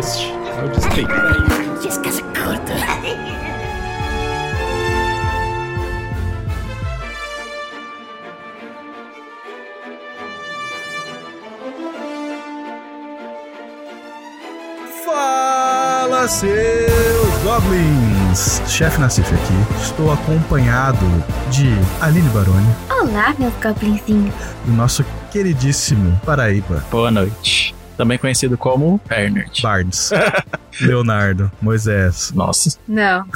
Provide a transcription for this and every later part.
Este é o Despeito. Curta. Fala, seus goblins! Chefe Nassif aqui. Estou acompanhado de Aline Baroni, Olá, meus goblinzinhos. do nosso queridíssimo Paraíba, Boa noite. Também conhecido como Bernard. Barnes, Leonardo, Moisés. Nossa, Não.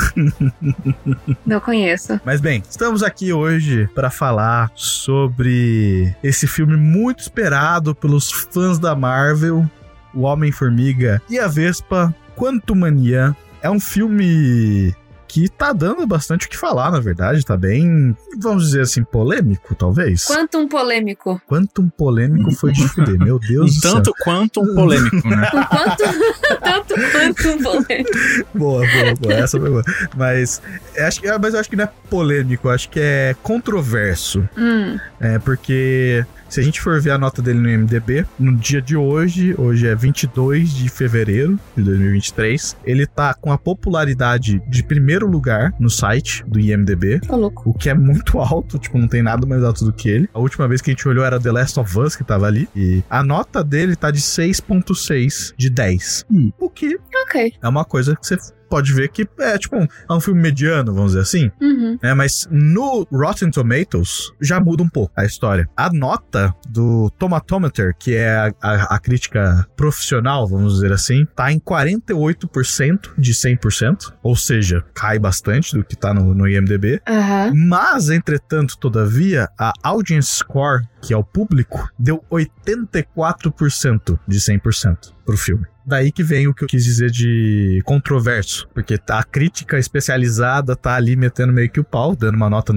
Não conheço. Mas bem, estamos aqui hoje para falar sobre esse filme muito esperado pelos fãs da Marvel, O Homem-Formiga e a Vespa, Quantumania. É um filme que tá dando bastante o que falar, na verdade, tá bem, vamos dizer assim, polêmico, talvez. Quantum polêmico. Quantum polêmico foi de fuder, meu Deus um do céu. tanto quanto um polêmico, né? Quanto, tanto quanto polêmico. Boa, boa, boa. Essa foi boa. Mas, eu acho, que- mas eu acho que não é polêmico, acho que é controverso. Hum, É, porque se a gente for ver a nota dele no IMDB, no dia de hoje, hoje é 22 de fevereiro de 2023, ele tá com a popularidade de primeiro lugar no site do IMDB. tô louco. O que é muito alto, tipo, não tem nada mais alto do que ele. A última vez que a gente olhou era The Last of Us, que tava ali. E a nota dele tá de 6.6 de 10. Hum. O que Ok. é uma coisa que você pode ver que é, tipo, um, é um filme mediano, vamos dizer assim Uhum. né? Mas no Rotten Tomatoes já muda um pouco a história. A nota do Tomatometer, que é a, a- a crítica profissional, vamos dizer assim, tá em 48% de 100%, ou seja, cai bastante do que tá no, no IMDb. Aham. Mas, entretanto, todavia, a audience score, que é o público, deu 84% de 100% pro filme. Daí que vem o que eu quis dizer de controverso, porque a crítica especializada tá ali metendo meio que o pau, dando uma nota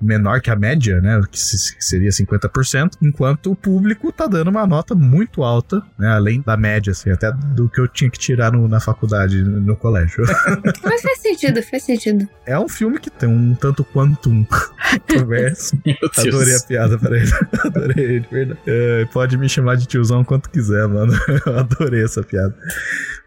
menor que a média, né, que se- que seria 50%, enquanto o público tá dando uma nota muito alta, né, além da média, assim, até do que eu tinha que tirar no- na faculdade, no, colégio. Mas faz sentido, faz sentido. é um filme que tem um tanto quanto um controverso. Meu Deus. Adorei a piada, peraí. Adorei, de verdade. É, pode me chamar de tiozão quanto quiser, mano. Eu adorei essa piada.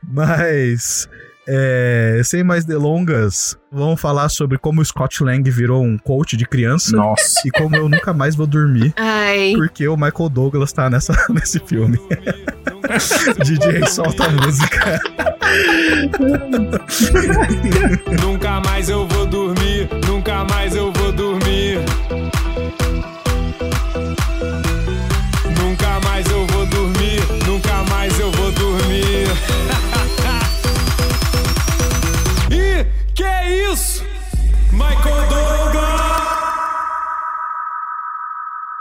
Mas. é, sem mais delongas, vamos falar sobre como o Scott Lang virou um coach de criança Nossa. e como eu nunca mais vou dormir. Ai. Porque o Michael Douglas tá nessa, nesse filme. DJ, solta a música. Nunca mais eu vou dormir,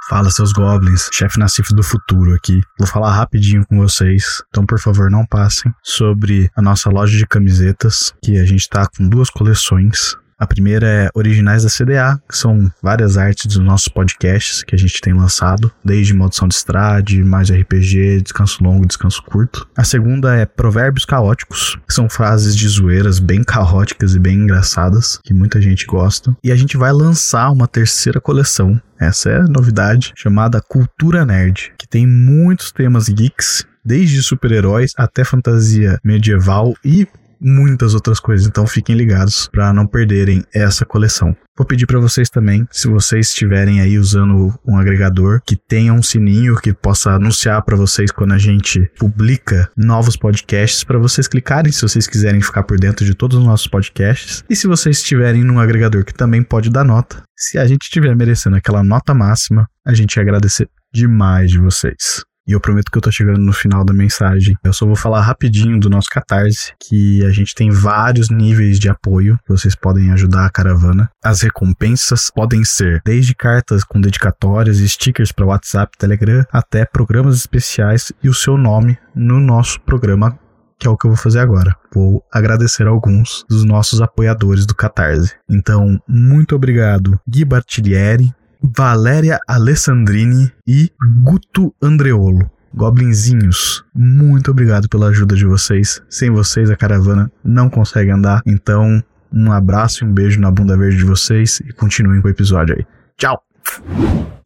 Fala, seus goblins. Chefe Nassif do futuro aqui. Vou falar rapidinho com vocês. Então, por favor, não passem sobre a nossa loja de camisetas, que a gente tá com duas coleções. A primeira é Originais da CDA, que são várias artes dos nossos podcasts que a gente tem lançado, desde Maldição de Estrade, Mais RPG, Descanso Longo, Descanso Curto. A segunda é Provérbios Caóticos, que são frases de zoeiras bem caóticas e bem engraçadas, que muita gente gosta. E a gente vai lançar uma terceira coleção essa é a novidade, chamada Cultura Nerd, que tem muitos temas geeks, desde super-heróis até fantasia medieval e muitas outras coisas. Então fiquem ligados para não perderem essa coleção. Vou pedir para vocês também, se vocês estiverem aí usando um agregador que tenha um sininho que possa anunciar para vocês quando a gente publica novos podcasts, para vocês clicarem se vocês quiserem ficar por dentro de todos os nossos podcasts. E se vocês estiverem num agregador que também pode dar nota, se a gente estiver merecendo aquela nota máxima, a gente agradecer demais de vocês. E eu prometo que eu tô chegando no final da mensagem. Eu só vou falar rapidinho do nosso Catarse, que a gente tem vários níveis de apoio que vocês podem ajudar a caravana. As recompensas podem ser desde cartas com dedicatórias e stickers para WhatsApp, Telegram, até programas especiais e o seu nome no nosso programa que é o que eu vou fazer agora. Vou agradecer alguns dos nossos apoiadores do Catarse. Então, muito obrigado, Gui Bartilieri, Valéria Alessandrini e Guto Andreolo. Goblinzinhos, muito obrigado pela ajuda de vocês. Sem vocês, a caravana não consegue andar. Então, um abraço e um beijo na bunda verde de vocês e continuem com o episódio aí. Tchau!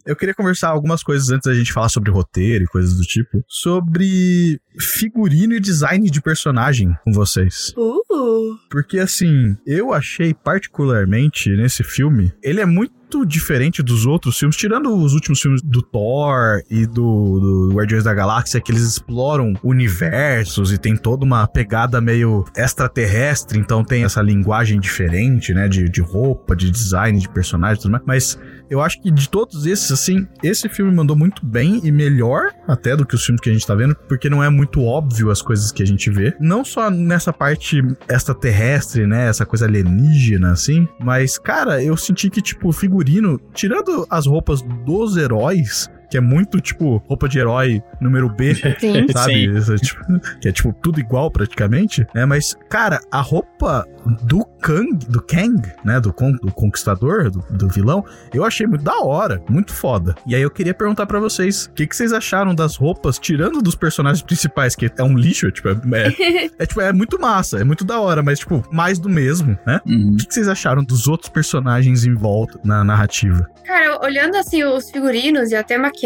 Eu queria conversar algumas coisas antes da gente falar sobre roteiro e coisas do tipo. Sobre figurino e design de personagem com vocês. Uh. Porque assim, eu achei particularmente nesse filme, ele é muito diferente dos outros filmes, tirando os últimos filmes do Thor e do, do Guardiões da Galáxia, que eles exploram universos e tem toda uma pegada meio extraterrestre, então tem essa linguagem diferente, né, de, de roupa, de design, de personagem e tudo mais. Mas eu acho que de todos esses, assim, esse filme mandou muito bem e melhor até do que os filmes que a gente tá vendo, porque não é muito óbvio as coisas que a gente vê. Não só nessa parte extraterrestre, né, essa coisa alienígena, assim, mas, cara, eu senti que, tipo, o figurino, tirando as roupas dos heróis, que é muito, tipo, roupa de herói número B, Sim. sabe? Sim. Isso é, tipo, que é, tipo, tudo igual praticamente, né? Mas, cara, a roupa do Kang, do Kang, né? Do, con- do conquistador, do, do vilão, eu achei muito da hora, muito foda. E aí eu queria perguntar pra vocês, o que, que vocês acharam das roupas, tirando dos personagens principais, que é um lixo, tipo, é, é, é, tipo, é muito massa, é muito da hora, mas, tipo, mais do mesmo, né? Uhum. O que, que vocês acharam dos outros personagens em volta na narrativa? Cara, olhando assim os figurinos e até maquiagem,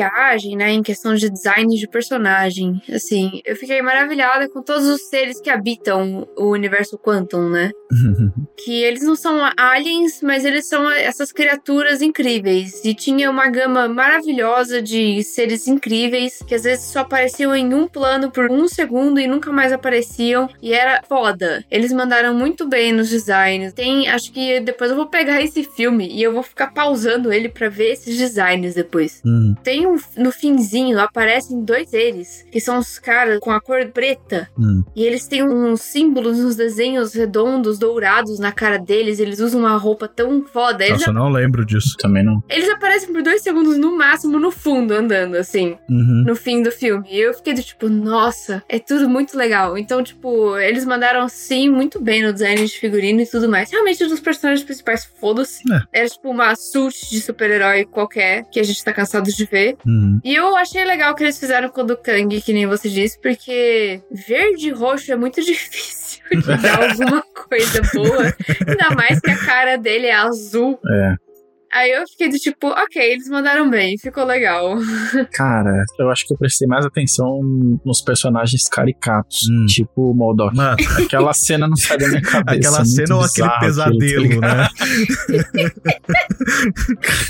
né, em questão de design de personagem, assim, eu fiquei maravilhada com todos os seres que habitam o universo Quantum, né? Que eles não são aliens, mas eles são essas criaturas incríveis. E tinha uma gama maravilhosa de seres incríveis que às vezes só apareciam em um plano por um segundo e nunca mais apareciam. E era foda. Eles mandaram muito bem nos designs. Tem, acho que depois eu vou pegar esse filme e eu vou ficar pausando ele pra ver esses designs depois. Hum, Tem um, no finzinho, aparecem dois seres, que são os caras com a cor preta. hum. E eles têm uns símbolos, uns desenhos redondos, dourados na cara deles. Eles usam uma roupa tão foda. Eles, Nossa, eu não lembro disso. Também não. eles aparecem por dois segundos no máximo no fundo, andando assim, Uhum. no fim do filme. E eu fiquei do tipo, nossa, é tudo muito legal. Então, tipo, eles mandaram sim muito bem no design de figurino e tudo mais. Realmente, dos personagens principais, foda-se. É. Era tipo uma suit de super-herói qualquer que a gente tá cansado de ver. Uhum. E eu achei legal o que eles fizeram com o do Kang, que nem você disse, porque verde e roxo é muito difícil de dar alguma coisa boa. Ainda mais que a cara dele é azul. É. Aí eu fiquei do tipo, ok, eles mandaram bem, ficou legal. Cara, eu acho que eu prestei mais atenção nos personagens caricatos, Hum. tipo o Modok. Mano, Aquela cena não sai da minha cabeça. aquela muito cena ou aquele tá pesadelo, né?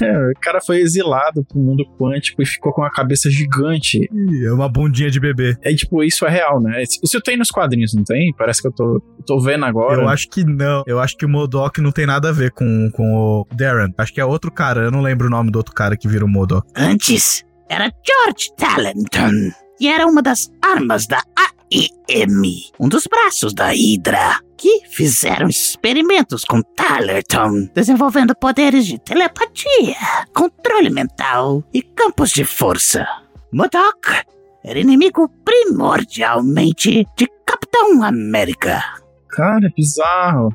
É, o cara foi exilado pro mundo quântico e ficou com a cabeça gigante. É uma bundinha de bebê. É tipo, isso é real, né? Isso tem nos quadrinhos, não tem? Parece que eu tô, tô vendo agora. Eu acho que não. Eu acho que o Modok não tem nada a ver com, com o Darren. Acho que é outro cara. Eu não lembro o nome do outro cara que vira o Modok. Antes era George Talenton e era uma das armas da AIM, um dos braços da Hydra, que fizeram experimentos com Talerton, desenvolvendo poderes de telepatia, controle mental e campos de força. Modok era inimigo primordialmente de Capitão América. Cara, é bizarro.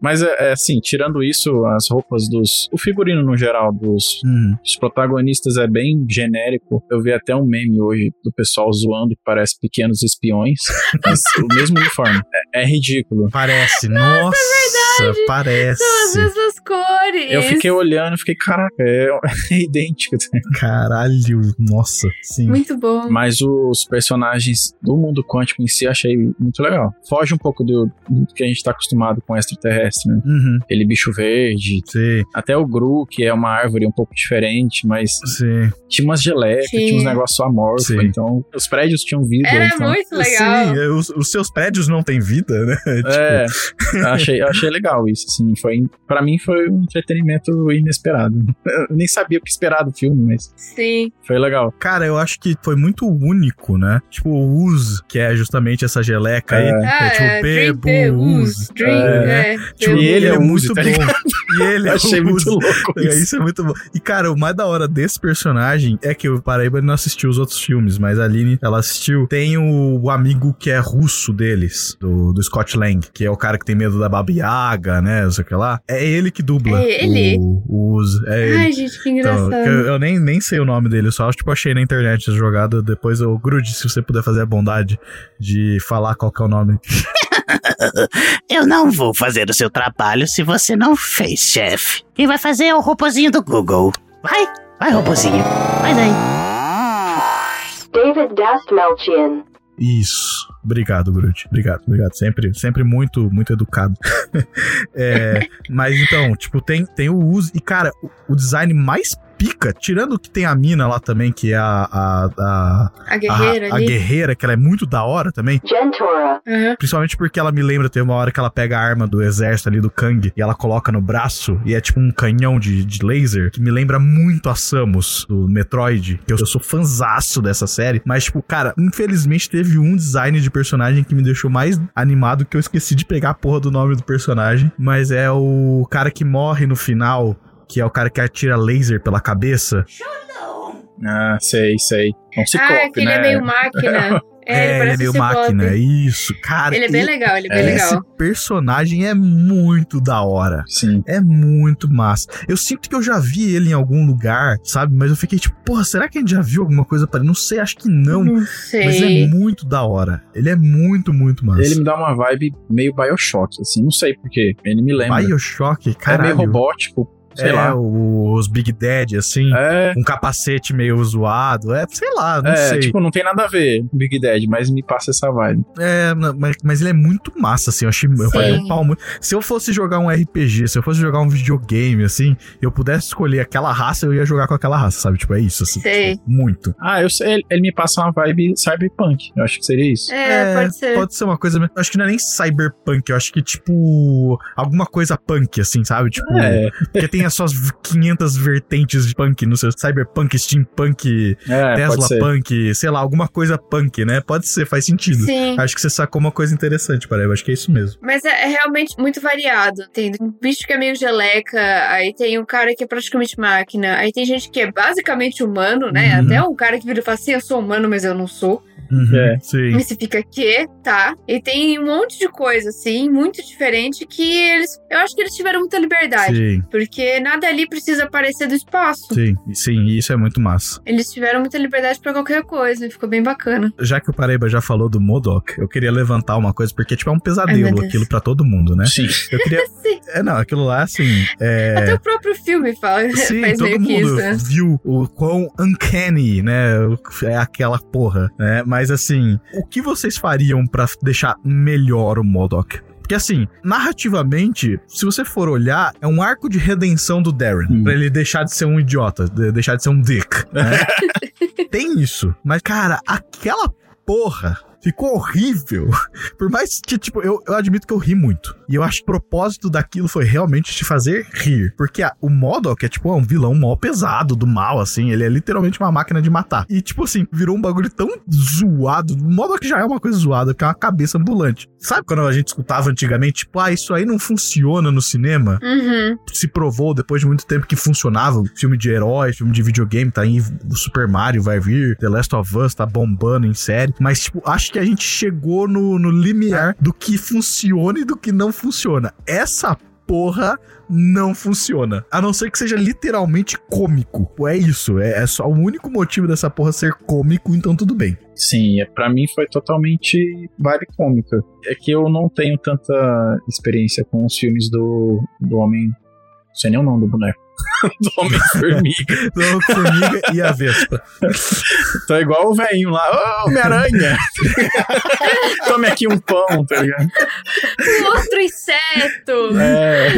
Mas é, é assim, tirando isso, as roupas dos. O figurino no geral dos, Hum. dos protagonistas é bem genérico. Eu vi até um meme hoje do pessoal zoando que parece pequenos espiões. mas o mesmo uniforme. É, é ridículo. Parece. Nossa, parece. São as mesmas cores. Eu fiquei olhando e fiquei, caraca, é, é idêntico. Caralho. Nossa. Sim. Muito bom. Mas os personagens do mundo quântico em si eu achei muito legal. Foge um pouco do, do que a gente tá acostumado com extraterrestre, né? Uhum. Ele bicho verde. Sim. Até o Gru, que é uma árvore um pouco diferente, mas Sim. tinha umas gelecas, Tinha. tinha uns negócios amorfos. Sim. Então, os prédios tinham vida. Era então, muito legal. Sim, é, os, os seus prédios não têm vida, né? É, achei, achei legal isso, assim, foi, pra mim foi um entretenimento inesperado. Eu nem sabia o que esperar do filme, mas Sim. foi legal. Cara, eu acho que foi muito único, né? Tipo, o Uz, que é justamente essa geleca aí. É. Ah, É tipo é, Bebo Uz. É. é. Tipo, E ele é o muito tá bom. E ele é achei muito louco É, isso. isso é muito bom. E, cara, o mais da hora desse personagem é que o Paraíba não assistiu os outros filmes, mas a Aline, ela assistiu. Tem o, o amigo que é russo deles, do, do Scott Lang, que é o cara que tem medo da Baba Né? Não sei o que lá. É ele que dubla. É ele? O, o Uzi. É ele. Ai, gente, que Então, engraçado. que eu, eu nem, nem sei o nome dele, eu só tipo, achei na internet essa jogada. Depois eu grude se você puder fazer a bondade de falar qual que é o nome. Eu não vou fazer o seu trabalho se você não fez, chefe. Quem vai fazer é o ropozinho do Google. Vai, Vai, robozinho. Faz aí. David Dastmalchian. Isso. Obrigado, Groot. Obrigado, obrigado. Sempre, sempre muito, muito educado. É, mas então, tipo, tem, tem o uso. E, cara, o, o design mais pica, tirando que tem a mina lá também, que é a. A, a, A guerreira a, a guerreira, que ela é muito da hora também. Gentora. Aham. Principalmente porque ela me lembra, tem uma hora que ela pega a arma do exército ali do Kang e ela coloca no braço e é tipo um canhão de, de laser que me lembra muito a Samus do Metroid, que eu, eu sou fanzaço dessa série. Mas, tipo, cara, infelizmente teve um design de personagem que me deixou mais animado que eu esqueci de pegar a porra do nome do personagem. Mas é o cara que morre no final. Que é o cara que atira laser pela cabeça. Ah, sei, sei. É um ciclope, ah, que ele né? é meio máquina. É, ele ele é meio ciclope. máquina. Isso, cara. Ele é bem e- legal, ele é bem Esse legal. personagem é muito da hora. Sim. É muito massa. Eu sinto que eu já vi ele em algum lugar, sabe? Mas eu fiquei tipo, porra, será que a gente já viu alguma coisa para ele? Não sei, acho que não. Não Mas é sei. muito da hora. Ele é muito, muito massa. Ele me dá uma vibe meio Bioshock, assim, não sei porquê. Ele me lembra. Bioshock, é caralho. meio robótico, sei é, lá. o- os Big Daddy, assim. É, Um capacete meio zoado. É, sei lá, não é sei. tipo, não tem nada a ver com Big Dead, mas me passa essa vibe. É, mas, mas ele é muito massa, assim. Eu achei. Eu Sim. falei um pau muito. Se eu fosse jogar um RPG, se eu fosse jogar um videogame, assim, eu pudesse escolher aquela raça, eu ia jogar com aquela raça, sabe? Tipo, é isso, assim. Sei. tipo, muito. Ah, eu sei, ele, ele me passa uma vibe cyberpunk. Eu acho que seria isso. É, pode ser. Pode ser uma coisa. mesmo. Acho que não é nem cyberpunk, eu acho que, tipo, alguma coisa punk, assim, sabe? Tipo, É, porque tem as suas 500 vertentes de punk no seu cyberpunk, steampunk, é Tesla punk, sei lá, alguma coisa punk, né? Pode ser, faz sentido. Sim. Acho que você sacou uma coisa interessante, para eu acho que é isso mesmo. Mas é, é realmente muito variado. Tem um bicho que é meio geleca, aí tem um cara que é praticamente máquina, aí tem gente que é basicamente humano, né? Uhum. Até um cara que vira e fala assim: eu sou humano, mas eu não sou. É. Sim. E você fica que, tá? E tem um monte de coisa, assim, muito diferente que eles. Eu acho que eles tiveram muita liberdade. Sim, Porque nada ali precisa aparecer do espaço. sim, sim, e isso é muito massa. Eles tiveram muita liberdade pra qualquer coisa, e ficou bem bacana. Já que o Paraíba já falou do Modok, eu queria levantar uma coisa, porque, tipo, é um Ai, pesadelo Deus. aquilo pra todo mundo, né? Sim. Eu queria. Sim. É, não, aquilo lá, assim. É... Até o próprio filme fala, Sim, faz todo meio que isso. mundo né? viu o quão uncanny, né? É aquela porra, né? Mas assim, o que vocês fariam pra deixar melhor o Modok? Porque assim, narrativamente, se você for olhar, é um arco de redenção do Darren. Hum. Pra ele deixar de ser um idiota, de- deixar de ser um dick. né? Tem isso. Mas, cara, aquela porra ficou horrível. Por mais que, tipo, eu, eu admito que eu ri muito. E eu acho que o propósito daquilo foi realmente te fazer rir. Porque a- o Modok é, tipo, um vilão mó pesado do mal, assim. Ele é literalmente uma máquina de matar. E, tipo assim, virou um bagulho tão zoado. O Modok já é uma coisa zoada, porque é uma cabeça ambulante. Sabe quando a gente escutava antigamente, tipo, ah, isso aí não funciona no cinema? Uhum. se provou depois de muito tempo que funcionava. Filme de herói, filme de videogame, tá aí. O Super Mario vai vir, The Last of Us tá bombando em série. Mas, tipo, acho que a gente chegou no, no limiar do que funciona e do que não funciona. Essa porra não funciona. A não ser que seja literalmente cômico. É isso. É, é só o único motivo dessa porra ser cômico, então tudo bem. Sim, é, pra mim foi totalmente vibe cômica. É que eu não tenho tanta experiência com os filmes do, do Homem. Não sei nem o nome do boneco. do Homem-Formiga. Então, Formiga e a Vespa. Tô igual o velhinho lá. Ô, Homem-Aranha! Tome aqui um pão, tá ligado? Outro inseto! É.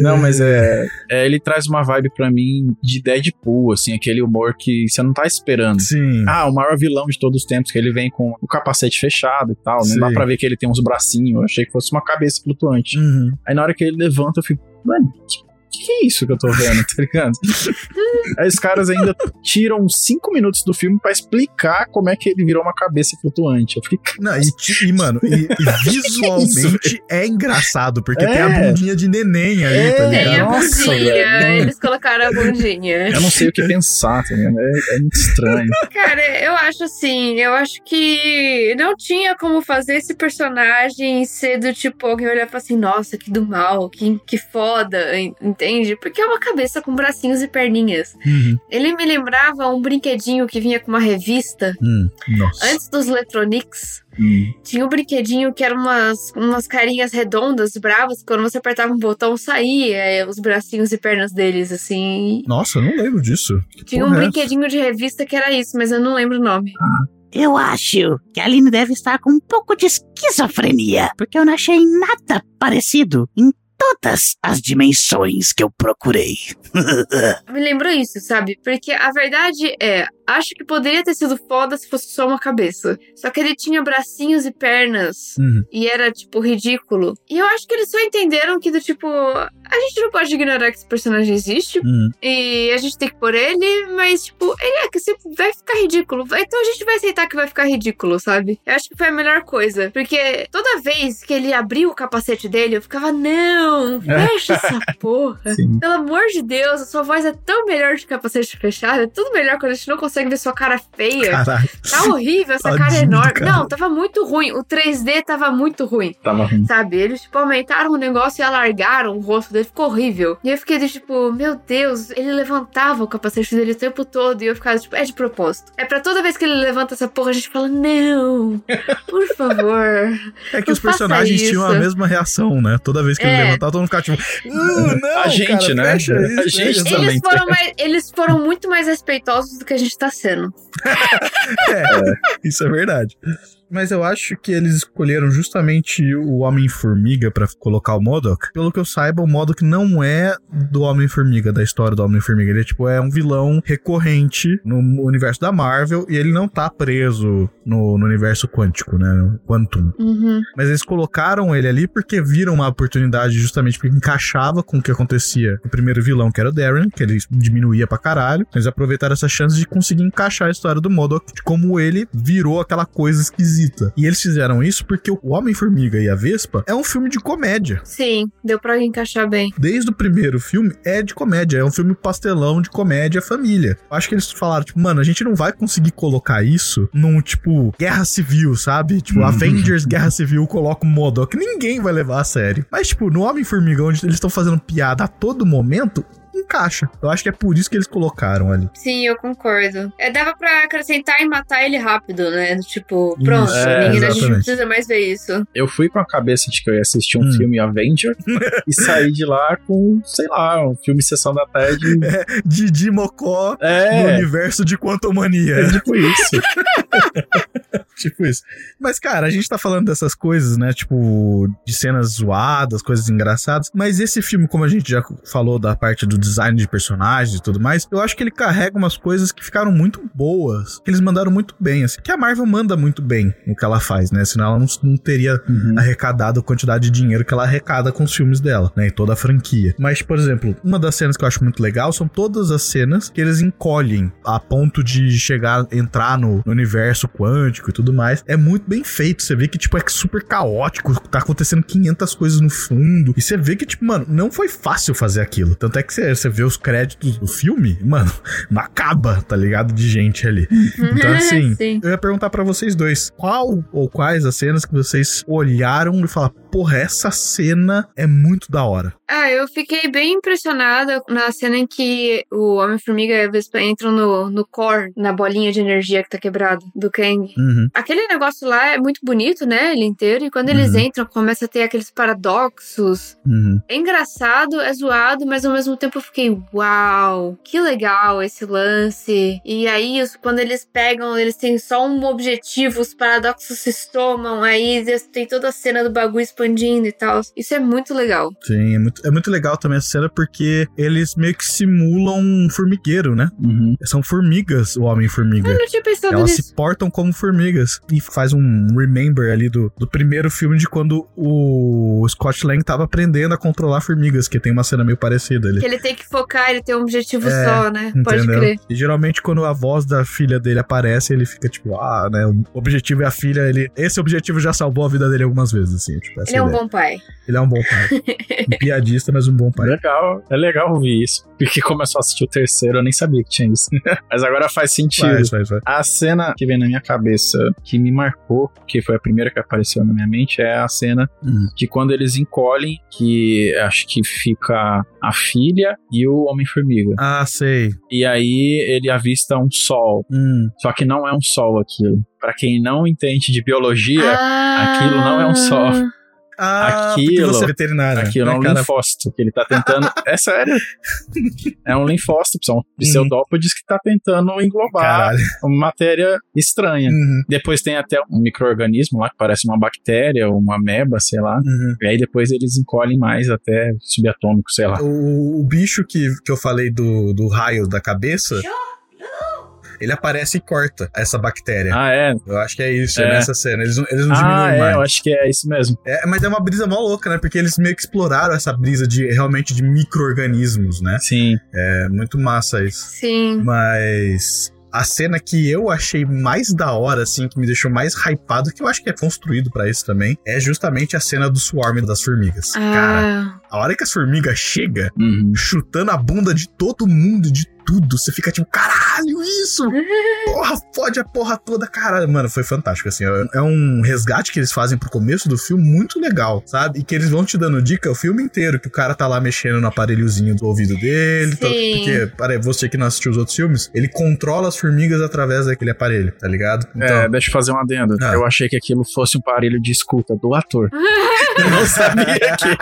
Não, mas é, é, Ele traz uma vibe pra mim de Deadpool, assim, aquele humor que você não tá esperando. Sim. Ah, o maior vilão de todos os tempos, que ele vem com o capacete fechado e tal. Não dá Sim. pra ver que ele tem uns bracinhos. Eu achei que fosse uma cabeça flutuante. Uhum. Aí na hora que ele levanta, eu fico, mano, que, que é isso que eu tô vendo, tá ligado? Aí os caras ainda tiram cinco minutos do filme pra explicar como é que ele virou uma cabeça flutuante. Eu fiquei, Não, e, e, mano, e, e visualmente é engraçado, porque tem a É. bundinha de neném ali, É, tá Tem a ligado? Nossa, bundinha, velho. eles colocaram a bundinha. eu não sei o que pensar, tá ligado? É, é muito estranho. Cara, eu acho assim, eu acho que não tinha como fazer esse personagem ser do tipo alguém olhar e falar assim, nossa, que do mal, que, que foda. en- entende, porque é uma cabeça com bracinhos e perninhas. Uhum. Ele me lembrava um brinquedinho que vinha com uma revista. Hum, nossa. Antes dos Letronics, Hum. tinha um brinquedinho que eram umas, umas carinhas redondas, bravas, que quando você apertava um botão saía é, os bracinhos e pernas deles, assim. Nossa, eu não lembro disso. Que Tinha um é essa? brinquedinho de revista que era isso, mas eu não lembro o nome. Eu acho que a Aline deve estar com um pouco de esquizofrenia, porque eu não achei nada parecido em todas as dimensões que eu procurei. Me lembrou isso, sabe? Porque a verdade é, acho que poderia ter sido foda se fosse só uma cabeça. Só que ele tinha bracinhos e pernas. Uhum. E era, tipo, ridículo. E eu acho que eles só entenderam que, do tipo, a gente não pode ignorar que esse personagem existe. Uhum. E a gente tem que pôr ele, mas, tipo, ele é que se vai ficar ridículo. Então a gente vai aceitar que vai ficar ridículo, sabe? Eu acho que foi a melhor coisa. Porque toda vez que ele abriu o capacete dele, eu ficava, não, fecha essa porra. Sim. Pelo amor de Deus, a sua voz é tão melhor de capacete fechado. É tudo melhor quando a gente não consegue ver sua cara feia. Caralho. Tá horrível, essa cara Tadinho é do enorme. cara. Não, tava muito ruim. O 3D tava muito ruim. Tava ruim. Sabe? Eles, tipo, aumentaram o negócio e alargaram o rosto dele. Ficou horrível. E eu fiquei, de, tipo, meu Deus, ele levantava o capacete dele o tempo todo. E eu ficava, tipo, é de propósito. É pra toda vez que ele levanta essa porra, a gente fala, não, por favor. É que Não os personagens faça tinham a isso. mesma reação, né? Toda vez que ele É. levantava, todo mundo ficava tipo. "Uh, não, A gente, cara, né? fecha isso, A gente isso." também. Eles foram, mais, eles foram muito mais respeitosos do que a gente tá sendo. Isso é verdade. Mas eu acho que eles escolheram justamente o Homem-Formiga pra colocar o Modok. Pelo que eu saiba, o Modok não é do Homem-Formiga, da história do Homem-Formiga. Ele tipo, é um vilão recorrente no universo da Marvel e ele não tá preso no, no universo quântico, né? no Quantum. Uhum. Mas eles colocaram ele ali porque viram uma oportunidade justamente porque encaixava com o que acontecia o primeiro vilão, que era o Darren, que ele diminuía pra caralho. Eles aproveitaram essa chance de conseguir encaixar a história do Modok, de como ele virou aquela coisa esquisita. E eles fizeram isso porque o Homem-Formiga e a Vespa é um filme de comédia. Sim, deu pra encaixar bem. Desde o primeiro filme é de comédia, é um filme pastelão de comédia família. Eu Acho que eles falaram, tipo, mano, a gente não vai conseguir colocar isso num, tipo, guerra civil, sabe? Tipo, Uhum. Avengers Guerra Civil coloca o Modok. Ninguém vai levar a sério. Mas, tipo, no Homem-Formiga, onde eles estão fazendo piada a todo momento, encaixa. Eu acho que é por isso que eles colocaram ali. Sim, eu concordo. É, dava pra acrescentar e matar ele rápido, né? Tipo, pronto, Isso, é, ninguém, a gente não precisa mais ver isso. Eu fui com a cabeça de que eu ia assistir um Hum. filme Avenger e saí de lá com, sei lá, um filme Sessão da Tarde. Didi Mocó no É, universo de Quantumania. é tipo isso. tipo isso. Mas, cara, a gente tá falando dessas coisas, né? Tipo, de cenas zoadas, coisas engraçadas. Mas esse filme, como a gente já falou da parte do design de personagens e tudo mais, eu acho que ele carrega umas coisas que ficaram muito boas. Que eles mandaram muito bem, assim. Que a Marvel manda muito bem no que ela faz, né? Senão ela não, não teria Uhum. arrecadado a quantidade de dinheiro que ela arrecada com os filmes dela, né? E toda a franquia. Mas, por exemplo, uma das cenas que eu acho muito legal são todas as cenas que eles encolhem a ponto de chegar, entrar no, no universo quântico e tudo mais. É muito bem feito. Você vê que, tipo, é super caótico. Tá acontecendo 500 coisas no fundo. E você vê que, tipo, mano, não foi fácil fazer aquilo. Tanto é que você, você vê os créditos do filme, mano, não acaba, tá ligado? De gente ali. Então, assim, Sim. eu ia perguntar pra vocês dois: qual ou quais as cenas que vocês olharam e falaram, porra, essa cena é muito da hora? Ah, eu fiquei bem impressionada na cena em que o Homem-Formiga e a Vespa entram no, no core, na bolinha de energia que tá quebrada do Kang. Uhum. Aquele negócio lá é muito bonito, né? Ele inteiro. E quando eles Uhum. entram, começa a ter aqueles paradoxos. Uhum. É engraçado, é zoado, mas ao mesmo tempo fiquei, uau, que legal esse lance. E aí, os- quando eles pegam, eles têm só um objetivo, os paradoxos se estomam, aí tem toda a cena do bagulho expandindo e tal. Isso é muito legal. Sim, é muito, é muito legal também essa cena porque eles meio que simulam um formigueiro, né? Uhum. São formigas, o Homem-Formiga. Eu não tinha pensado Elas nisso. se portam como formigas. E faz um remember ali do, do primeiro filme de quando o Scott Lang tava aprendendo a controlar formigas, que tem uma cena meio parecida ali. Que ele tem meio que focar, ele tem um objetivo É, só, né? Pode Entendeu? crer. E geralmente quando a voz da filha dele aparece, ele fica tipo, ah, né? O objetivo é a filha, ele. Esse objetivo já salvou a vida dele algumas vezes, assim. Tipo, Ele é um ideia. bom pai. Ele é um bom pai. um piadista, mas um bom pai. Legal, é legal ouvir isso. Porque começou a assistir o terceiro, eu nem sabia que tinha isso. Mas agora faz sentido. Faz, faz, faz. A cena que vem na minha cabeça, que me marcou, que foi a primeira que apareceu na minha mente, é a cena Hum. que quando eles encolhem, que acho que fica a filha e o Homem-Formiga. Ah, sei. E aí ele avista um sol. Hum. Só que não é um sol aquilo. Pra quem não entende de biologia, Ah, aquilo não é um sol. Ah, Aquilo- você é veterinário. aquilo é né, um cara? linfócito que ele tá tentando. é sério. É um linfócito, são pseudópodes que tá tentando englobar Caralho. uma matéria estranha. Uhum, Depois tem até um micro-organismo lá que parece uma bactéria, uma ameba, sei lá. uhum. E aí depois eles encolhem mais até subatômico, sei lá. O, o bicho que, que eu falei do, do raio da cabeça. Ele aparece e corta essa bactéria. Ah, é? Eu acho que é isso, é, É. nessa cena. Eles, não- eles não Ah, diminuem é, mais. eu acho que é isso mesmo. É, mas é uma brisa mó louca, né? Porque eles meio que exploraram essa brisa de realmente de micro-organismos, né? Sim. É muito massa isso. Sim. Mas a cena que eu achei mais da hora, assim, que me deixou mais hypado, que eu acho que é construído pra isso também, é justamente a cena do swarm das formigas. Cara, Ah, a hora que as formigas chegam, Uhum. chutando a bunda de todo mundo, de tudo, você fica tipo, caralho, isso! Porra, fode a porra toda, caralho. Mano, foi fantástico, assim. É é um resgate que eles fazem pro começo do filme muito legal, sabe? E que eles vão te dando dica o filme inteiro, que o cara tá lá mexendo no aparelhozinho do ouvido dele. Sim. Porque, para você que não assistiu os outros filmes, ele controla as formigas através daquele aparelho, tá ligado? Então, É, deixa eu fazer um adendo. Ah. Eu achei que aquilo fosse um aparelho de escuta do ator. Eu não sabia que.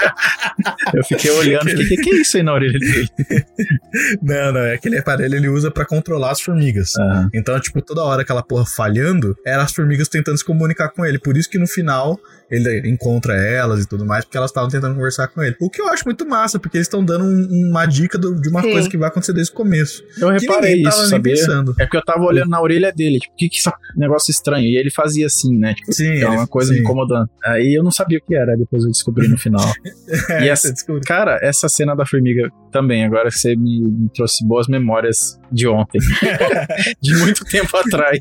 Eu fiquei olhando, fiquei, o que, que é isso aí na orelha dele? não, não, é aquele aparelho ele usa pra controlar as formigas. Ah, Então, tipo, toda hora aquela porra falhando, eram as formigas tentando se comunicar com ele. Por isso que no final ele encontra elas e tudo mais, porque elas estavam tentando conversar com ele. O que eu acho muito massa, porque eles estão dando um- uma dica do- de uma Sim. coisa que vai acontecer desde o começo. eu reparei isso, sabia? pensando. É porque eu tava olhando na orelha dele, tipo, o que que esse negócio estranho? E ele fazia assim, né? Tipo, Sim, é uma coisa me sim. incomodando. Aí eu não sabia o que era, depois eu descobri no final. É, E essa-. Cara, essa cena da formiga também, agora que você me, me trouxe boas memórias de ontem. de muito tempo atrás.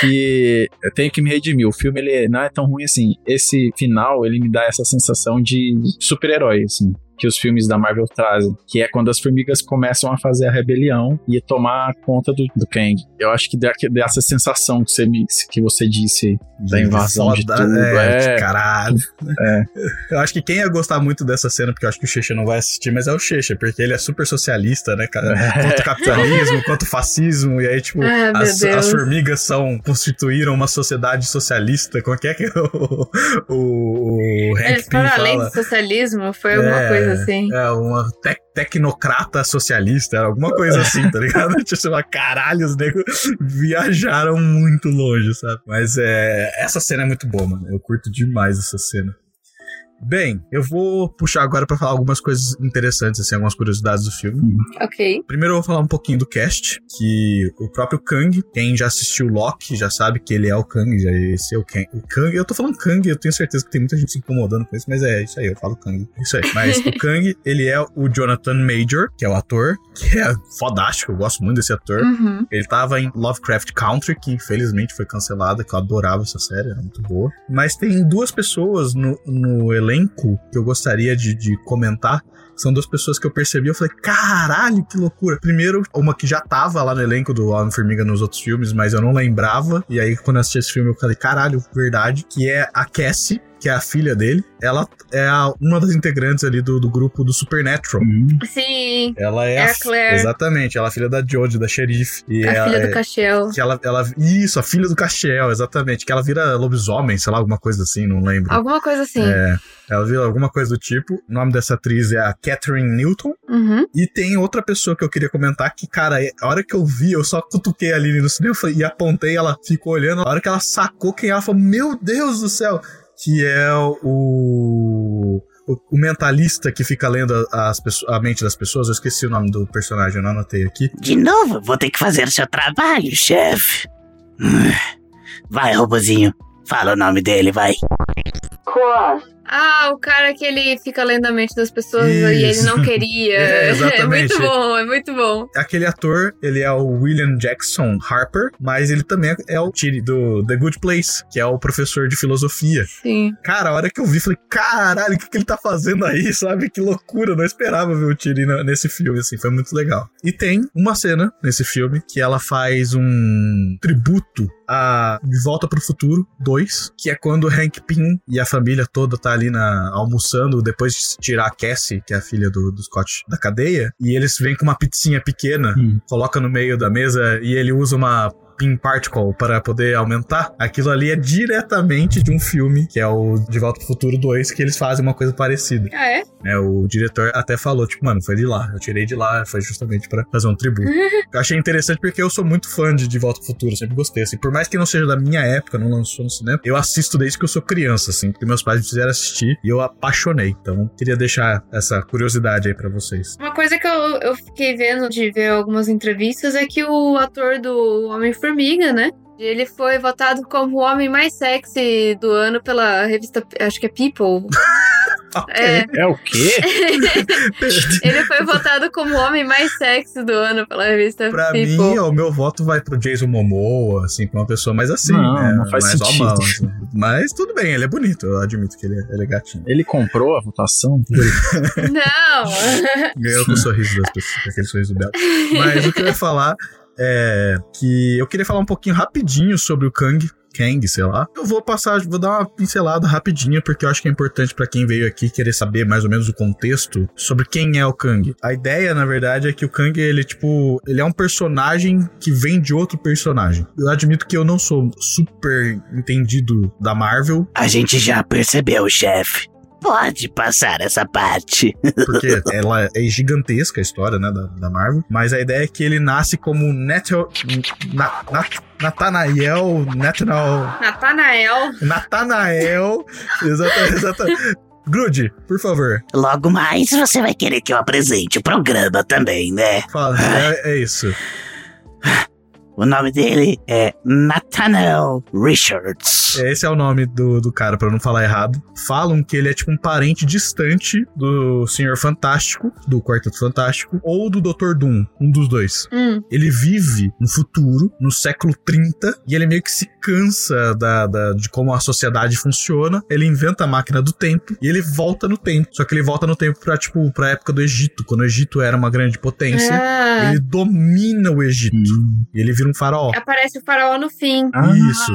Que eu tenho que me redimir. O filme ele não é tão ruim assim. Esse final, ele me dá essa sensação de super-herói, assim. Que os filmes da Marvel trazem. Que é quando as formigas começam a fazer a rebelião e tomar conta do, do Kang. Eu acho que dá, dá essa sensação que você, me, que você disse da invasão de Foda, tudo. É, É. caralho. É. Eu acho que quem ia gostar muito dessa cena, porque eu acho que o Checha não vai assistir, mas é o Checha, porque ele é super socialista, né, cara? É. Quanto capitalismo, quanto fascismo, e aí, tipo, Ah, as, as formigas são, constituíram uma sociedade socialista. É que é que o, o, o Hank Eles foram além fala? do socialismo, foi alguma É, coisa assim. É, uma tec- tecnocrata socialista, alguma coisa assim, tá ligado? Tipo, fala, caralho, os negros viajaram muito longe, sabe? Mas é, essa cena é muito boa, mano. Eu curto demais essa cena. Bem, eu vou puxar agora pra falar algumas coisas interessantes, assim, algumas curiosidades do filme. Ok. Primeiro eu vou falar um pouquinho do cast, que o próprio Kang, quem já assistiu Loki já sabe que ele é o Kang, já esse é o Kang. O Kang, eu tô falando Kang, eu tenho certeza que tem muita gente se incomodando com isso, mas é isso aí, eu falo Kang. É isso aí. Mas o Kang, ele é o Jonathan Major, que é o ator, que é fodástico, eu gosto muito desse ator. Uhum. Ele tava em Lovecraft Country, que infelizmente foi cancelada, que eu adorava essa série, era muito boa. Mas tem duas pessoas no, no elenco que eu gostaria de, de comentar. São duas pessoas que eu percebi, eu falei, caralho, que loucura. Primeiro, uma que já tava lá no elenco do Homem-Formiga nos outros filmes, mas eu não lembrava. E aí, quando eu assisti esse filme, eu falei, caralho, verdade. Que é a Cassie, que é a filha dele. Ela é a- uma das integrantes ali do, do grupo do Supernatural. Sim, Ela é, É a Claire. Exatamente, ela é a filha da Jodie, da xerife. E a ela filha é- do Cachel. que ela, ela. Isso, a filha do Castiel, exatamente. Que ela vira lobisomem, sei lá, alguma coisa assim, não lembro. Alguma coisa assim. É, ela vira alguma coisa do tipo. O nome dessa atriz é a Catherine Newton. Uhum. E tem outra pessoa que eu queria comentar que, cara, a hora que eu vi, eu só cutuquei ali no cinema e apontei, ela ficou olhando. A hora que ela sacou quem ela falou, meu Deus do céu! Que é o. O, o mentalista que fica lendo a- as a mente das pessoas, eu esqueci o nome do personagem, eu não anotei aqui. De novo, vou ter que fazer seu trabalho, chefe. Hum. Vai, robozinho. Fala o nome dele, vai. Quas. Ah, o cara que ele fica lendo a mente das pessoas Isso. e ele não queria. É, exatamente. muito bom, é muito bom. Aquele ator, ele é o William Jackson Harper, mas ele também é o Tiri do The Good Place, que é o professor de filosofia. Sim. Cara, a hora que eu vi, falei, caralho, o que, que ele tá fazendo aí, sabe? Que loucura, eu não esperava ver o Tiri nesse filme, assim, foi muito legal. E tem uma cena nesse filme que ela faz um tributo a De Volta pro Futuro 2, que é quando o Hank Pym e a família toda tá ali na, almoçando depois de tirar a Cassie, que é a filha do, do Scott, da cadeia, e eles vêm com uma pizzinha pequena, Hum. coloca no meio da mesa e ele usa uma pin particle para poder aumentar. Aquilo ali é diretamente de um filme, que é o De Volta pro Futuro 2, que eles fazem uma coisa parecida. Ah, é? né? O diretor até falou, tipo, mano, foi de lá. Eu tirei de lá, foi justamente pra fazer um tributo. eu achei interessante porque eu sou muito fã de De Volta pro Futuro, sempre gostei, assim. Por mais que não seja da minha época, não lançou no cinema, eu assisto desde que eu sou criança, assim, porque meus pais me fizeram assistir e eu apaixonei. Então, queria deixar essa curiosidade aí pra vocês. Uma coisa que eu, eu fiquei vendo de ver algumas entrevistas é que o ator do Homem-Formiga, né? Ele foi votado como o homem mais sexy do ano pela revista, acho que é People. É. É o quê? Ele foi votado como o homem mais sexy do ano pela revista Pra People. mim, o meu voto vai pro Jason Momoa, assim, pra uma pessoa mais assim, Não, né? não faz mais sentido. homão, assim. Mas tudo bem, ele é bonito, eu admito que ele é, ele é gatinho. Ele comprou a votação? Não! Ganhou com o sorriso das pessoas, com aquele sorriso belo. Mas o que eu ia falar é que eu queria falar um pouquinho rapidinho sobre o Kang. Kang, sei lá. Eu vou passar, vou dar uma pincelada rapidinha, porque eu acho que é importante pra quem veio aqui querer saber mais ou menos o contexto sobre quem é o Kang. A ideia, na verdade, é que o Kang, ele, tipo, ele é um personagem que vem de outro personagem. Eu admito que eu não sou super entendido da Marvel, A gente já percebeu, chefe. Pode passar essa parte. porque ela é gigantesca a história, né, da, da Marvel. Mas a ideia é que ele nasce como Neto, na, na, Nathanael, Nathanael, Nathanael. Nathanael, exatamente, exatamente. Grude, por favor, Logo mais você vai querer que eu apresente o programa também, né? fala, é, é isso. O nome dele é Nathaniel Richards. Esse é o nome do, do cara, pra eu não falar errado. Falam que ele é tipo um parente distante do Senhor Fantástico, do Quarteto Fantástico, ou do Dr. Doom, um dos dois. Hum. Ele vive no futuro, no século 30, e ele meio que se cansa da, da- de como a sociedade funciona. Ele inventa a máquina do tempo e ele volta no tempo. Só que ele volta no tempo pra, tipo, pra época do Egito, quando o Egito era uma grande potência. Ah, Ele domina o Egito. E ele vira um faraó. aparece o faraó no fim. Ah, Isso.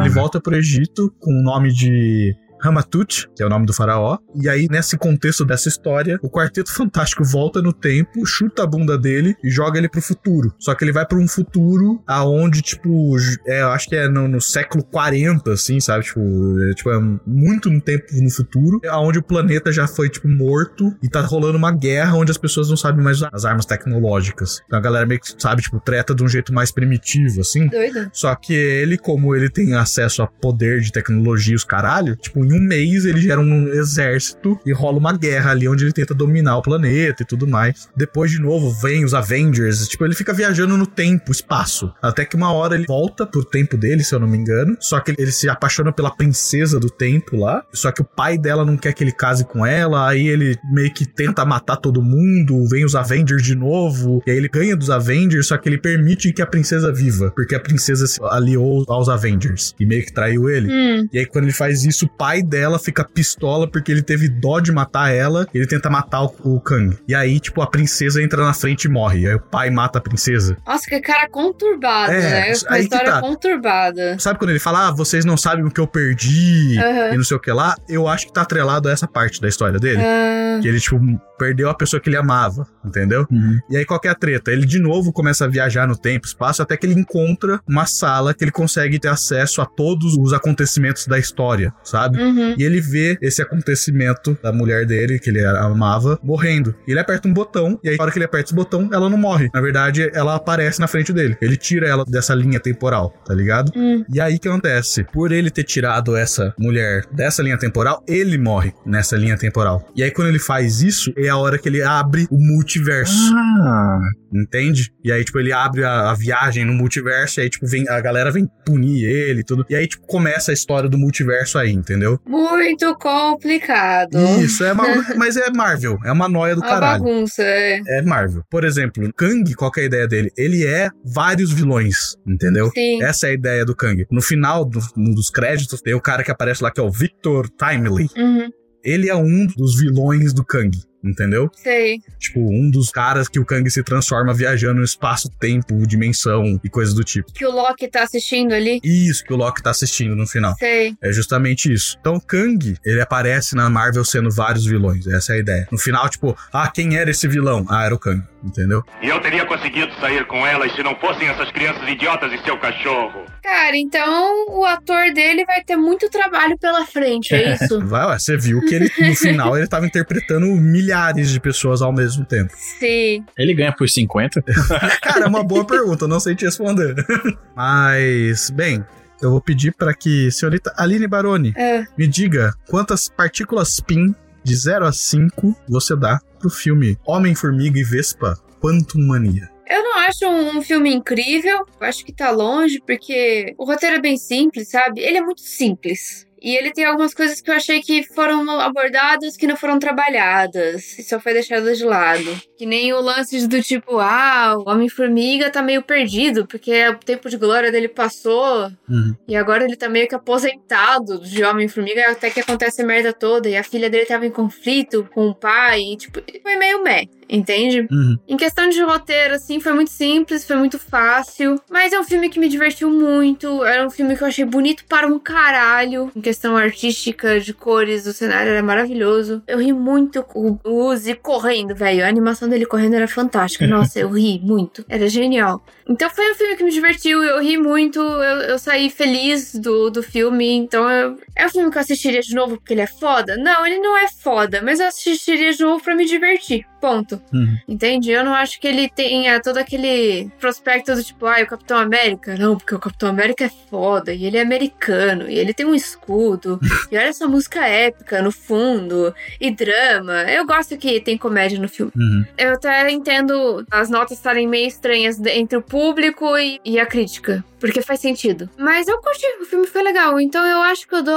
Ele volta pro Egito com o nome de Ramatut, que é o nome do faraó. E aí, nesse contexto dessa história, o Quarteto Fantástico volta no tempo, chuta a bunda dele e joga ele pro futuro. Só que ele vai pra um futuro aonde, tipo, é, eu acho que é no, no século 40, assim, sabe? Tipo, é, tipo, é muito no tempo no futuro, aonde o planeta já foi, tipo, morto e tá rolando uma guerra onde as pessoas não sabem mais usar as armas tecnológicas. Então a galera meio que, sabe, tipo, treta de um jeito mais primitivo, assim. Doido. Só que ele, como ele tem acesso a poder de tecnologia e os caralho, tipo, em um mês ele gera um exército e rola uma guerra ali onde ele tenta dominar o planeta e tudo mais. Depois, de novo, vem os Avengers. Tipo, ele fica viajando no tempo, espaço. Até que uma hora ele volta pro tempo dele, se eu não me engano. Só que ele se apaixona pela princesa do tempo lá. Só que o pai dela não quer que ele case com ela. Aí ele meio que tenta matar todo mundo. Vem os Avengers de novo. E aí ele ganha dos Avengers, só que ele permite que a princesa viva. Porque a princesa se aliou aos Avengers. E meio que traiu ele. Hum. E aí, quando ele faz isso, o pai dela fica pistola porque ele teve dó de matar ela. Ele tenta matar o, o Kang. E aí, tipo, a princesa entra na frente e morre. Aí o pai mata a princesa. Nossa, que cara conturbado, É, né? Uma aí que história tá. conturbada. Sabe quando ele fala, ah, vocês não sabem o que eu perdi Aham. e não sei o que lá? Eu acho que tá atrelado a essa parte da história dele. Ah, Que ele, tipo, perdeu a pessoa que ele amava, entendeu? Uhum. E aí, qual que é a treta? Ele de novo começa a viajar no tempo, espaço, até que ele encontra uma sala que ele consegue ter acesso a todos os acontecimentos da história, sabe? Uhum. E ele vê esse acontecimento da mulher dele, que ele amava, morrendo. E ele aperta um botão, e aí, na hora que ele aperta esse botão, ela não morre. Na verdade, ela aparece na frente dele. Ele tira ela dessa linha temporal, tá ligado? Hum. E aí o que acontece? Por ele ter tirado essa mulher dessa linha temporal, ele morre nessa linha temporal. E aí quando ele faz isso é a hora que ele abre o multiverso. Ah, Entende? E aí, tipo, ele abre a, a viagem no multiverso, e aí, tipo, vem, a galera vem punir ele e tudo. E aí, tipo, começa a história do multiverso aí, entendeu? Muito complicado. Isso, é uma, mas é Marvel, é uma noia do Uma caralho. bagunça, é. É Marvel. Por exemplo, Kang, qual que é a ideia dele? Ele é vários vilões, entendeu? Sim. Essa é a ideia do Kang. No final do- dos créditos, tem o cara que aparece lá, que é o Victor Timely. Uhum, Ele é um dos vilões do Kang, entendeu? sei. Tipo, um dos caras que o Kang se transforma viajando no espaço-tempo, dimensão e coisas do tipo. Que o Loki tá assistindo ali. Isso que o Loki tá assistindo no final. Sei. É justamente isso. Então, o Kang, ele aparece na Marvel sendo vários vilões. Essa é a ideia. No final, tipo, ah, quem era esse vilão? Ah, era o Kang, entendeu? E eu teria conseguido sair com elas se não fossem essas crianças idiotas e seu cachorro. Cara, então o ator dele vai ter muito trabalho pela frente, é isso? Vai, ué, você viu que ele, no final, ele tava interpretando milhares de pessoas ao mesmo tempo. Sim. ele ganha por 50? Cara, é uma boa pergunta, não sei te responder. Mas, bem, eu vou pedir para que, senhorita Aline Baroni, É. me diga quantas partículas PIN de 0 a 5 você dá pro filme Homem-Formiga e Vespa Quantum Mania. Eu não acho um, um filme incrível, eu acho que tá longe, porque o roteiro é bem simples, sabe? Ele é muito simples. E ele tem algumas coisas que eu achei que foram abordadas que não foram trabalhadas. E só foi deixado de lado. Que nem o lance do tipo, ah, o Homem-Formiga tá meio perdido, porque o tempo de glória dele passou. Uhum. E agora ele tá meio que aposentado de Homem-Formiga, até que acontece a merda toda. E a filha dele tava em conflito com o pai. E, tipo, foi meio meh, entende? Uhum. Em questão de roteiro, assim, foi muito simples, foi muito fácil. Mas é um filme que me divertiu muito. Era um filme que eu achei bonito para um caralho. Em questão artística, de cores, o cenário era maravilhoso. Eu ri muito com o Uzi correndo, velho. A animação dele correndo era fantástica. Nossa, eu ri muito. Era genial. Então foi um filme que me divertiu, eu ri muito, eu, eu saí feliz do, do filme. Então eu- é um filme que eu assistiria de novo porque ele é foda? Não, ele não é foda, mas eu assistiria de novo pra me divertir. Ponto. Uhum. Entende? Eu não acho que ele tenha todo aquele prospecto do tipo, ah, o Capitão América. Não, porque o Capitão América é foda, e ele é americano, e ele tem um escudo, e olha essa música épica no fundo, e drama. Eu gosto que tem comédia no filme. Uhum. Eu até entendo as notas estarem meio estranhas entre o público e, e a crítica. Porque faz sentido. Mas eu curti, o filme foi legal. Então eu acho que eu dou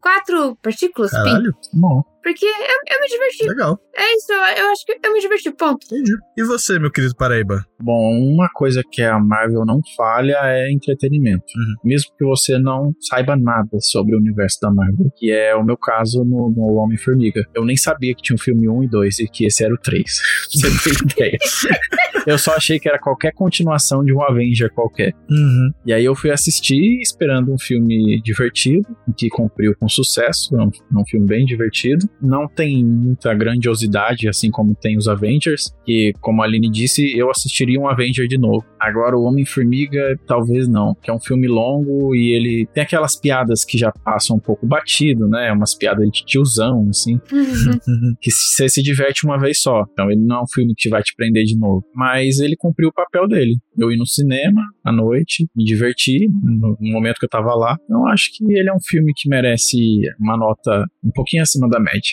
quatro partículas, Pim. Caralho, Bom, Porque eu, eu me diverti. legal, É isso, eu, eu acho que eu me diverti, ponto. entendi. E você, meu querido Paraíba? bom, uma coisa que a Marvel não falha é entretenimento. Uhum. Mesmo que você não saiba nada sobre o universo da Marvel, que é o meu caso no, no Homem-Formiga. Eu nem sabia que tinha um filme 1 e 2 e que esse era o 3. Pra você ter ideia. Eu só achei que era qualquer continuação de um Avenger qualquer. Uhum. E aí eu fui assistir esperando um filme divertido, que cumpriu com sucesso, é um, um filme bem divertido. Não tem muita grandiosidade, assim como tem os Avengers, que, como a Aline disse, eu assistiria um Avenger de novo. Agora o Homem-Formiga, talvez não, que é um filme longo e ele tem aquelas piadas que já passam um pouco batido, né? Umas piadas de tiozão, assim Uhum. que você se diverte uma vez só. Então ele não é um filme que vai te prender de novo. Mas ele cumpriu o papel dele. Eu ir no cinema à noite, me divertir no, no momento que eu tava lá. Então acho que ele é um filme que merece uma nota um pouquinho acima da média.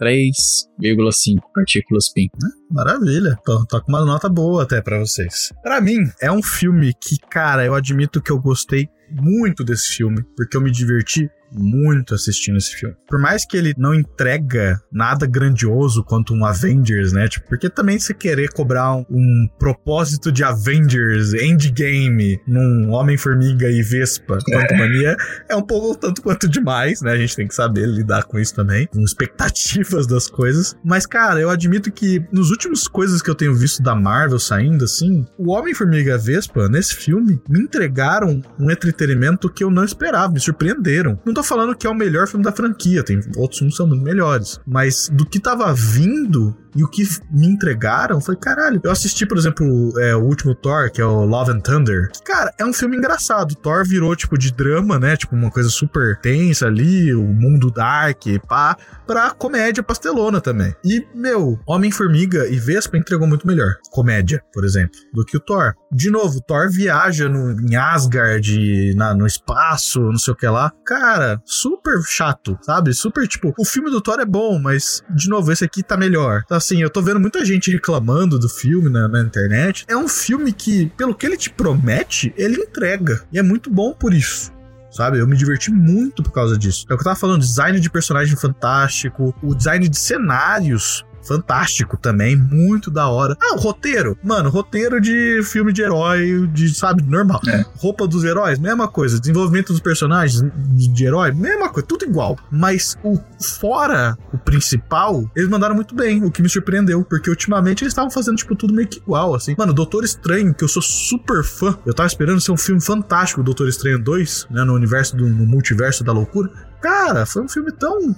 3,5 partículas PIN. Maravilha. Tô, tô com uma nota boa até pra vocês. Pra mim, é um filme que, cara, eu admito que eu gostei muito desse filme, porque eu me diverti muito assistindo esse filme. Por mais que ele não entrega nada grandioso quanto um Avengers, né? Tipo, porque também se querer cobrar um, um propósito de Avengers Endgame num Homem-Formiga e Vespa quanto mania é um pouco tanto quanto demais, né? A gente tem que saber lidar com isso também, com expectativas das coisas. Mas, cara, eu admito que nos últimos coisas que eu tenho visto da Marvel saindo, assim, o Homem-Formiga e Vespa, nesse filme, me entregaram um entretenimento que eu não esperava, me surpreenderam. Não tô falando que é o melhor filme da franquia, tem outros filmes que são muito melhores. Mas do que tava vindo e o que me entregaram, falei, caralho. Eu assisti, por exemplo, é, o último Thor, que é o Love and Thunder. Que, cara, é um filme engraçado. Thor virou, tipo, de drama, né? Tipo, uma coisa super tensa ali, o mundo dark, pá, pra comédia pastelona também. E, meu, Homem-Formiga e Vespa entregou muito melhor. Comédia, por exemplo, do que o Thor. De novo, Thor viaja no, em Asgard, na, no espaço, não sei o que lá. Cara, super chato, sabe? Super tipo, o filme do Thor é bom, mas, de novo, esse aqui tá melhor. Então, assim, eu tô vendo muita gente reclamando do filme na, na internet. É um filme que, pelo que ele te promete, ele entrega. E é muito bom por isso sabe? Eu me diverti muito por causa disso. É o que eu tava falando, design de personagem fantástico, o design de cenários fantástico também, muito da hora. Ah, o roteiro. Mano, roteiro de filme de herói, de, sabe, normal. É. Roupa dos heróis, mesma coisa. Desenvolvimento dos personagens de herói, mesma coisa, tudo igual. Mas o fora o principal, eles mandaram muito bem, o que me surpreendeu, porque ultimamente eles estavam fazendo, tipo, tudo meio que igual, assim. Mano, Doutor Estranho, que eu sou super fã, eu tava esperando ser um filme fantástico, Doutor Estranho 2, né, no universo do no multiverso da loucura. Cara, foi um filme tão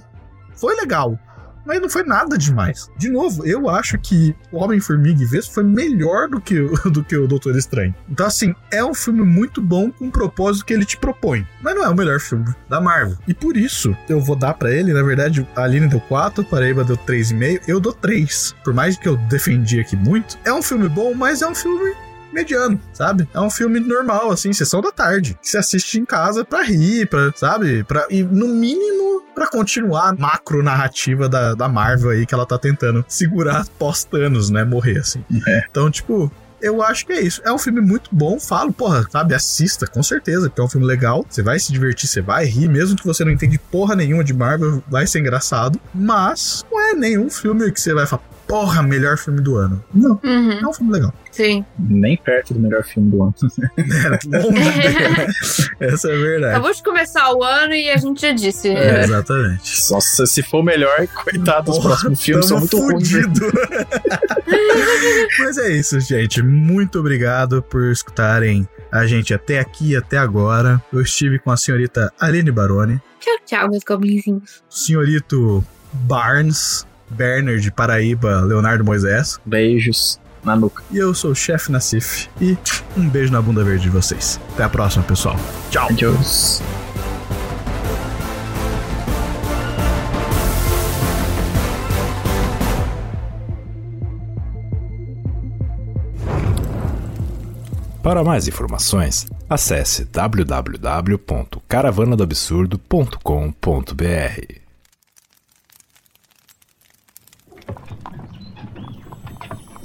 foi legal mas não foi nada demais. De novo, eu acho que o Homem-Formiga e Vespa foi melhor do que, do que o Doutor Estranho. Então, assim, é um filme muito bom com o propósito que ele te propõe. Mas não é o melhor filme da Marvel. E por isso, eu vou dar para ele, na verdade, a Aline deu 4, Paraíba deu 3,5, eu dou 3. Por mais que eu defendi aqui muito, é um filme bom, mas é um filme mediano, sabe? É um filme normal, assim, sessão da tarde. Que você assiste em casa pra rir, pra, sabe? Pra, e no mínimo para continuar a macro narrativa da, da Marvel aí que ela tá tentando segurar pós-Thanos, né? Morrer, assim. É. Então, tipo, eu acho que é isso. É um filme muito bom, falo, porra, sabe, assista, com certeza, porque é um filme legal. Você vai se divertir, você vai rir, mesmo que você não entende porra nenhuma de Marvel, vai ser engraçado. Mas não é nenhum filme que você vai falar, porra, melhor filme do ano. Não, uhum. é um filme legal. Sim. Nem perto do melhor filme do ano. é, longe Essa é verdade. Acabou de começar o ano e a gente já disse. É, exatamente. Nossa, se for melhor, coitado, os próximos filmes são muito ruins. Mas é isso, gente. Muito obrigado por escutarem a gente até aqui, até agora. Eu estive com a senhorita Aline Baroni. Tchau, tchau, meus goblinzinhos. Senhorito Barnes. Berner de Paraíba, Leonardo Moisés. Beijos na nuca. E eu sou o chefe Nassif. E um beijo na bunda verde de vocês. Até a próxima, pessoal. Tchau. Adiós. Para mais informações, acesse www.caravanadoabsurdo.com.br.